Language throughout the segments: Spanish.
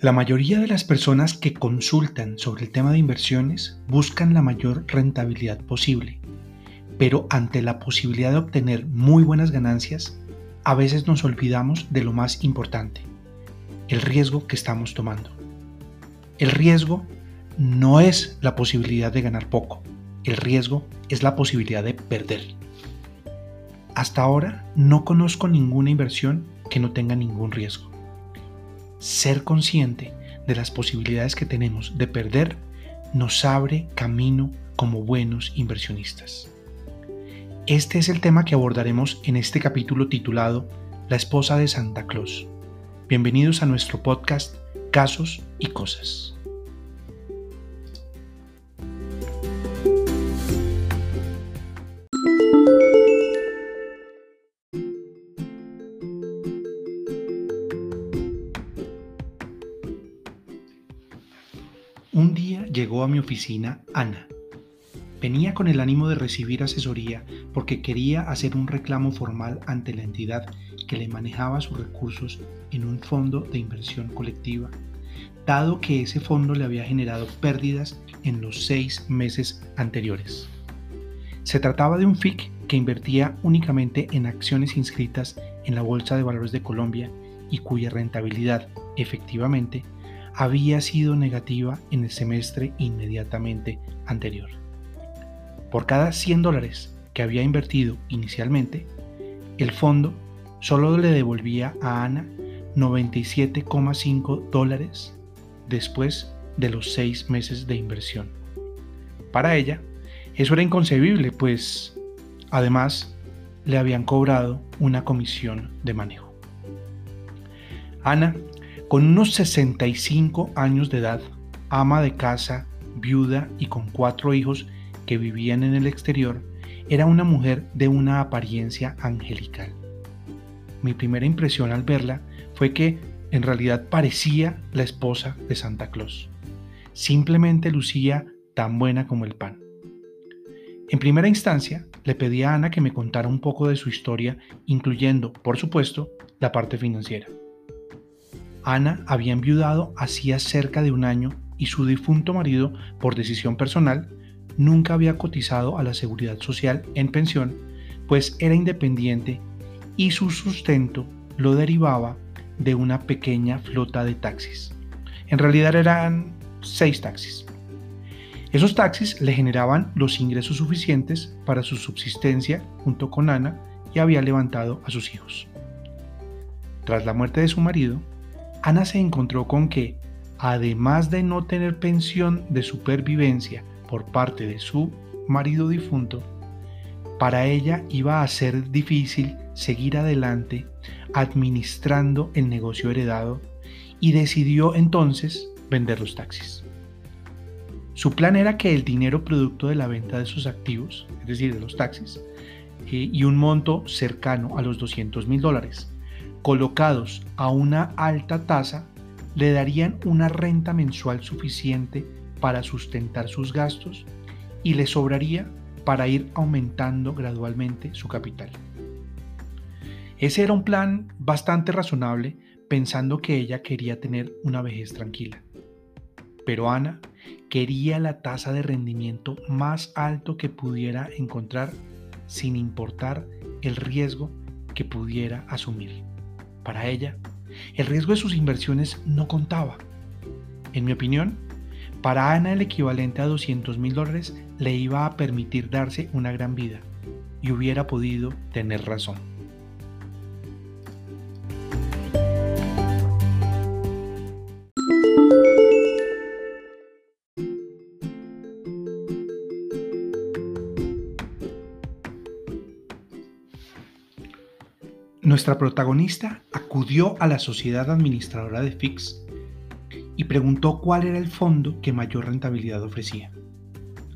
La mayoría de las personas que consultan sobre el tema de inversiones buscan la mayor rentabilidad posible, pero ante la posibilidad de obtener muy buenas ganancias, a veces nos olvidamos de lo más importante, el riesgo que estamos tomando. El riesgo no es la posibilidad de ganar poco, el riesgo es la posibilidad de perder. Hasta ahora no conozco ninguna inversión que no tenga ningún riesgo ser consciente de las posibilidades que tenemos de perder nos abre camino como buenos inversionistas. Este es el tema que abordaremos en este capítulo titulado La esposa de Santa Claus. Bienvenidos a nuestro podcast Casos y Cosas. Oficina Ana. Venía con el ánimo de recibir asesoría porque quería hacer un reclamo formal ante la entidad que le manejaba sus recursos en un fondo de inversión colectiva, dado que ese fondo le había generado pérdidas en los seis meses anteriores. Se trataba de un FIC que invertía únicamente en acciones inscritas en la Bolsa de Valores de Colombia y cuya rentabilidad, efectivamente, había sido negativa en el semestre inmediatamente anterior. Por cada 100 dólares que había invertido inicialmente, el fondo solo le devolvía a Ana 97,5 dólares después de los seis meses de inversión. Para ella, eso era inconcebible, pues además le habían cobrado una comisión de manejo. Ana con unos 65 años de edad, ama de casa, viuda y con cuatro hijos que vivían en el exterior, era una mujer de una apariencia angelical. Mi primera impresión al verla fue que en realidad parecía la esposa de Santa Claus. Simplemente lucía tan buena como el pan. En primera instancia, le pedí a Ana que me contara un poco de su historia, incluyendo, por supuesto, la parte financiera. Ana había enviudado hacía cerca de un año y su difunto marido, por decisión personal, nunca había cotizado a la seguridad social en pensión, pues era independiente y su sustento lo derivaba de una pequeña flota de taxis. En realidad eran seis taxis. Esos taxis le generaban los ingresos suficientes para su subsistencia junto con Ana y había levantado a sus hijos. Tras la muerte de su marido, Ana se encontró con que, además de no tener pensión de supervivencia por parte de su marido difunto, para ella iba a ser difícil seguir adelante administrando el negocio heredado y decidió entonces vender los taxis. Su plan era que el dinero producto de la venta de sus activos, es decir, de los taxis, eh, y un monto cercano a los 200 mil dólares, colocados a una alta tasa, le darían una renta mensual suficiente para sustentar sus gastos y le sobraría para ir aumentando gradualmente su capital. Ese era un plan bastante razonable pensando que ella quería tener una vejez tranquila. Pero Ana quería la tasa de rendimiento más alto que pudiera encontrar sin importar el riesgo que pudiera asumir. Para ella, el riesgo de sus inversiones no contaba. En mi opinión, para Ana el equivalente a 200 mil dólares le iba a permitir darse una gran vida y hubiera podido tener razón. Nuestra protagonista acudió a la sociedad administradora de FIX y preguntó cuál era el fondo que mayor rentabilidad ofrecía.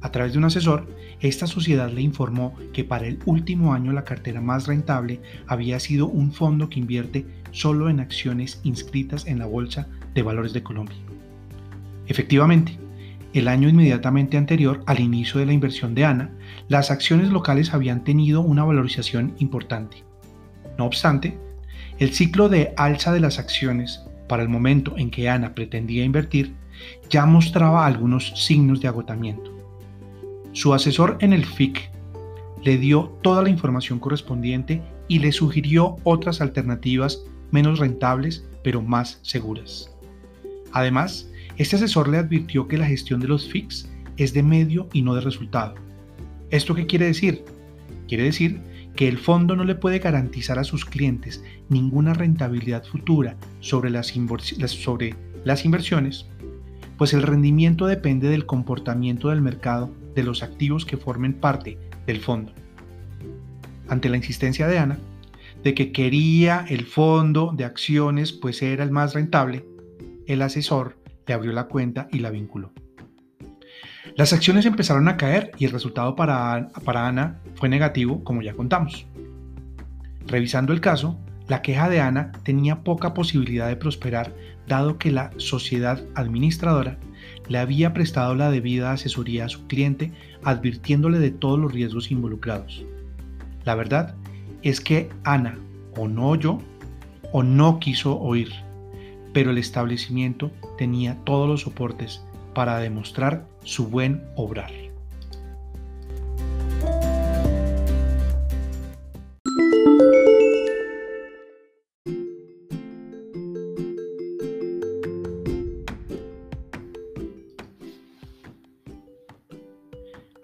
A través de un asesor, esta sociedad le informó que para el último año la cartera más rentable había sido un fondo que invierte solo en acciones inscritas en la Bolsa de Valores de Colombia. Efectivamente, el año inmediatamente anterior al inicio de la inversión de ANA, las acciones locales habían tenido una valorización importante no obstante, el ciclo de alza de las acciones para el momento en que Ana pretendía invertir, ya mostraba algunos signos de agotamiento. Su asesor en el FIC le dio toda la información correspondiente y le sugirió otras alternativas menos rentables pero más seguras. Además, este asesor le advirtió que la gestión de los FICs es de medio y no de resultado. ¿Esto qué quiere decir? Quiere decir que el fondo no le puede garantizar a sus clientes ninguna rentabilidad futura sobre las, sobre las inversiones, pues el rendimiento depende del comportamiento del mercado de los activos que formen parte del fondo. Ante la insistencia de Ana, de que quería el fondo de acciones pues era el más rentable, el asesor le abrió la cuenta y la vinculó. Las acciones empezaron a caer y el resultado para, Ana fue negativo, como ya contamos. Revisando el caso, la queja de Ana tenía poca posibilidad de prosperar dado que la sociedad administradora le había prestado la debida asesoría a su cliente advirtiéndole de todos los riesgos involucrados. La verdad es que Ana o no oyó o no quiso oír, pero el establecimiento tenía todos los soportes para demostrar su buen obrar.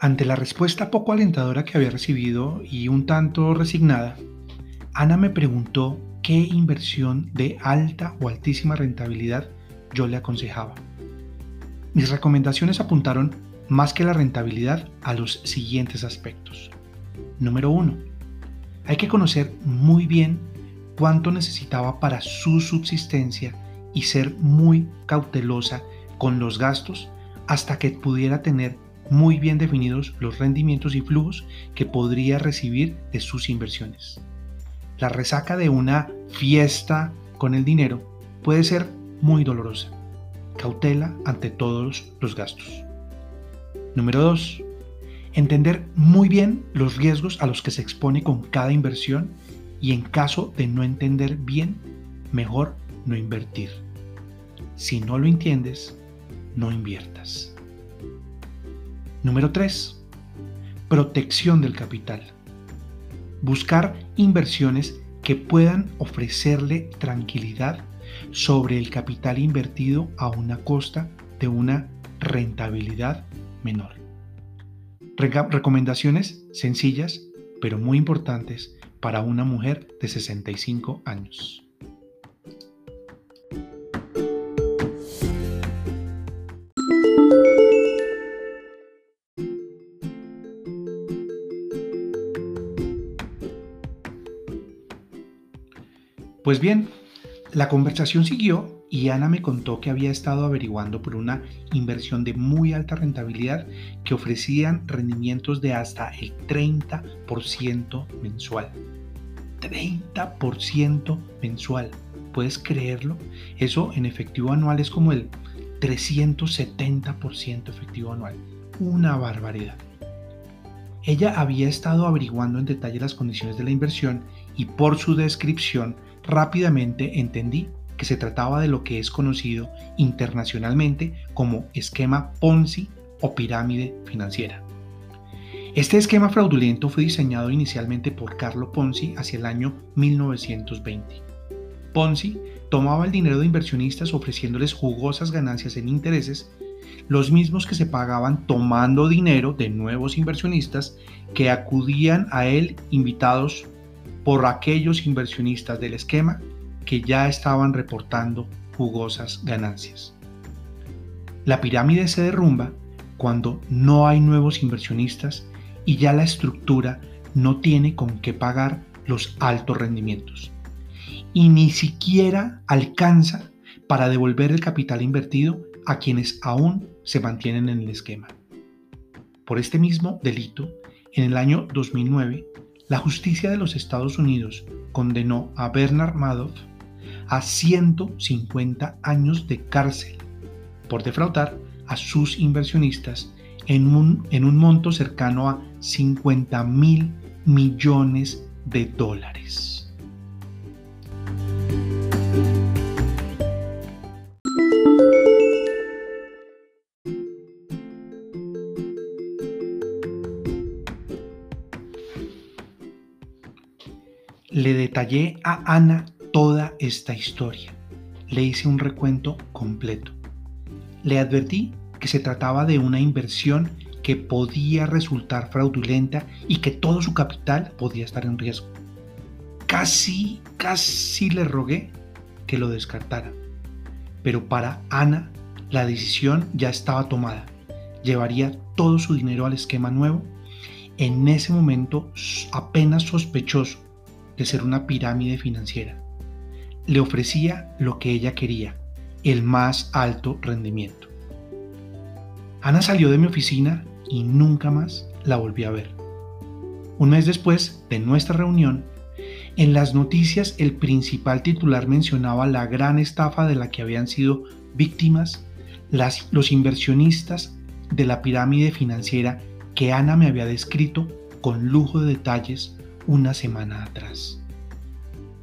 Ante la respuesta poco alentadora que había recibido y un tanto resignada, Ana me preguntó qué inversión de alta o altísima rentabilidad yo le aconsejaba. Mis recomendaciones apuntaron más que la rentabilidad a los siguientes aspectos. Número 1. Hay que conocer muy bien cuánto necesitaba para su subsistencia y ser muy cautelosa con los gastos hasta que pudiera tener muy bien definidos los rendimientos y flujos que podría recibir de sus inversiones. La resaca de una fiesta con el dinero puede ser muy dolorosa. Cautela ante todos los gastos. Número 2. Entender muy bien los riesgos a los que se expone con cada inversión y en caso de no entender bien, mejor no invertir. Si no lo entiendes, no inviertas. Número 3. Protección del capital. Buscar inversiones que puedan ofrecerle tranquilidad sobre el capital invertido a una costa de una rentabilidad menor. recomendaciones sencillas, pero muy importantes para una mujer de 65 años. Pues bien, la conversación siguió y Ana me contó que había estado averiguando por una inversión de muy alta rentabilidad que ofrecían rendimientos de hasta el 30% mensual. 30% mensual. ¿Puedes creerlo? Eso en efectivo anual es como el 370% efectivo anual. Una barbaridad. Ella había estado averiguando en detalle las condiciones de la inversión y por su descripción rápidamente entendí que se trataba de lo que es conocido internacionalmente como esquema Ponzi o pirámide financiera. Este esquema fraudulento fue diseñado inicialmente por Carlo Ponzi hacia el año 1920. Ponzi tomaba el dinero de inversionistas ofreciéndoles jugosas ganancias en intereses, los mismos que se pagaban tomando dinero de nuevos inversionistas que acudían a él invitados por aquellos inversionistas del esquema que ya estaban reportando jugosas ganancias. La pirámide se derrumba cuando no hay nuevos inversionistas y ya la estructura no tiene con qué pagar los altos rendimientos. Y ni siquiera alcanza para devolver el capital invertido a quienes aún se mantienen en el esquema. Por este mismo delito, en el año 2009, la justicia de los Estados Unidos condenó a Bernard Madoff a 150 años de cárcel por defraudar a sus inversionistas en un, en un monto cercano a 50 mil millones de dólares. Le detallé a Ana toda esta historia. Le hice un recuento completo. Le advertí que se trataba de una inversión que podía resultar fraudulenta y que todo su capital podía estar en riesgo. Casi, casi le rogué que lo descartara. Pero para Ana la decisión ya estaba tomada. Llevaría todo su dinero al esquema nuevo. En ese momento apenas sospechoso de ser una pirámide financiera. Le ofrecía lo que ella quería, el más alto rendimiento. Ana salió de mi oficina y nunca más la volví a ver. Un mes después de nuestra reunión, en las noticias el principal titular mencionaba la gran estafa de la que habían sido víctimas los inversionistas de la pirámide financiera que Ana me había descrito con lujo de detalles una semana atrás.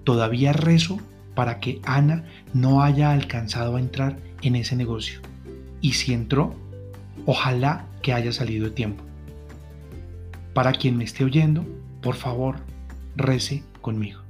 Todavía rezo para que Ana no haya alcanzado a entrar en ese negocio. Y si entró, ojalá que haya salido de tiempo. Para quien me esté oyendo, por favor, rece conmigo.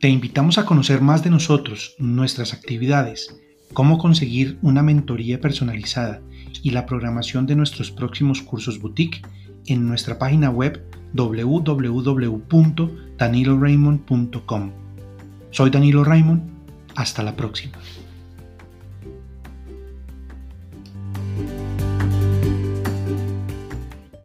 Te invitamos a conocer más de nosotros, nuestras actividades, cómo conseguir una mentoría personalizada y la programación de nuestros próximos cursos boutique en nuestra página web www.daniloraymond.com. Soy Danilo Raymond. Hasta la próxima.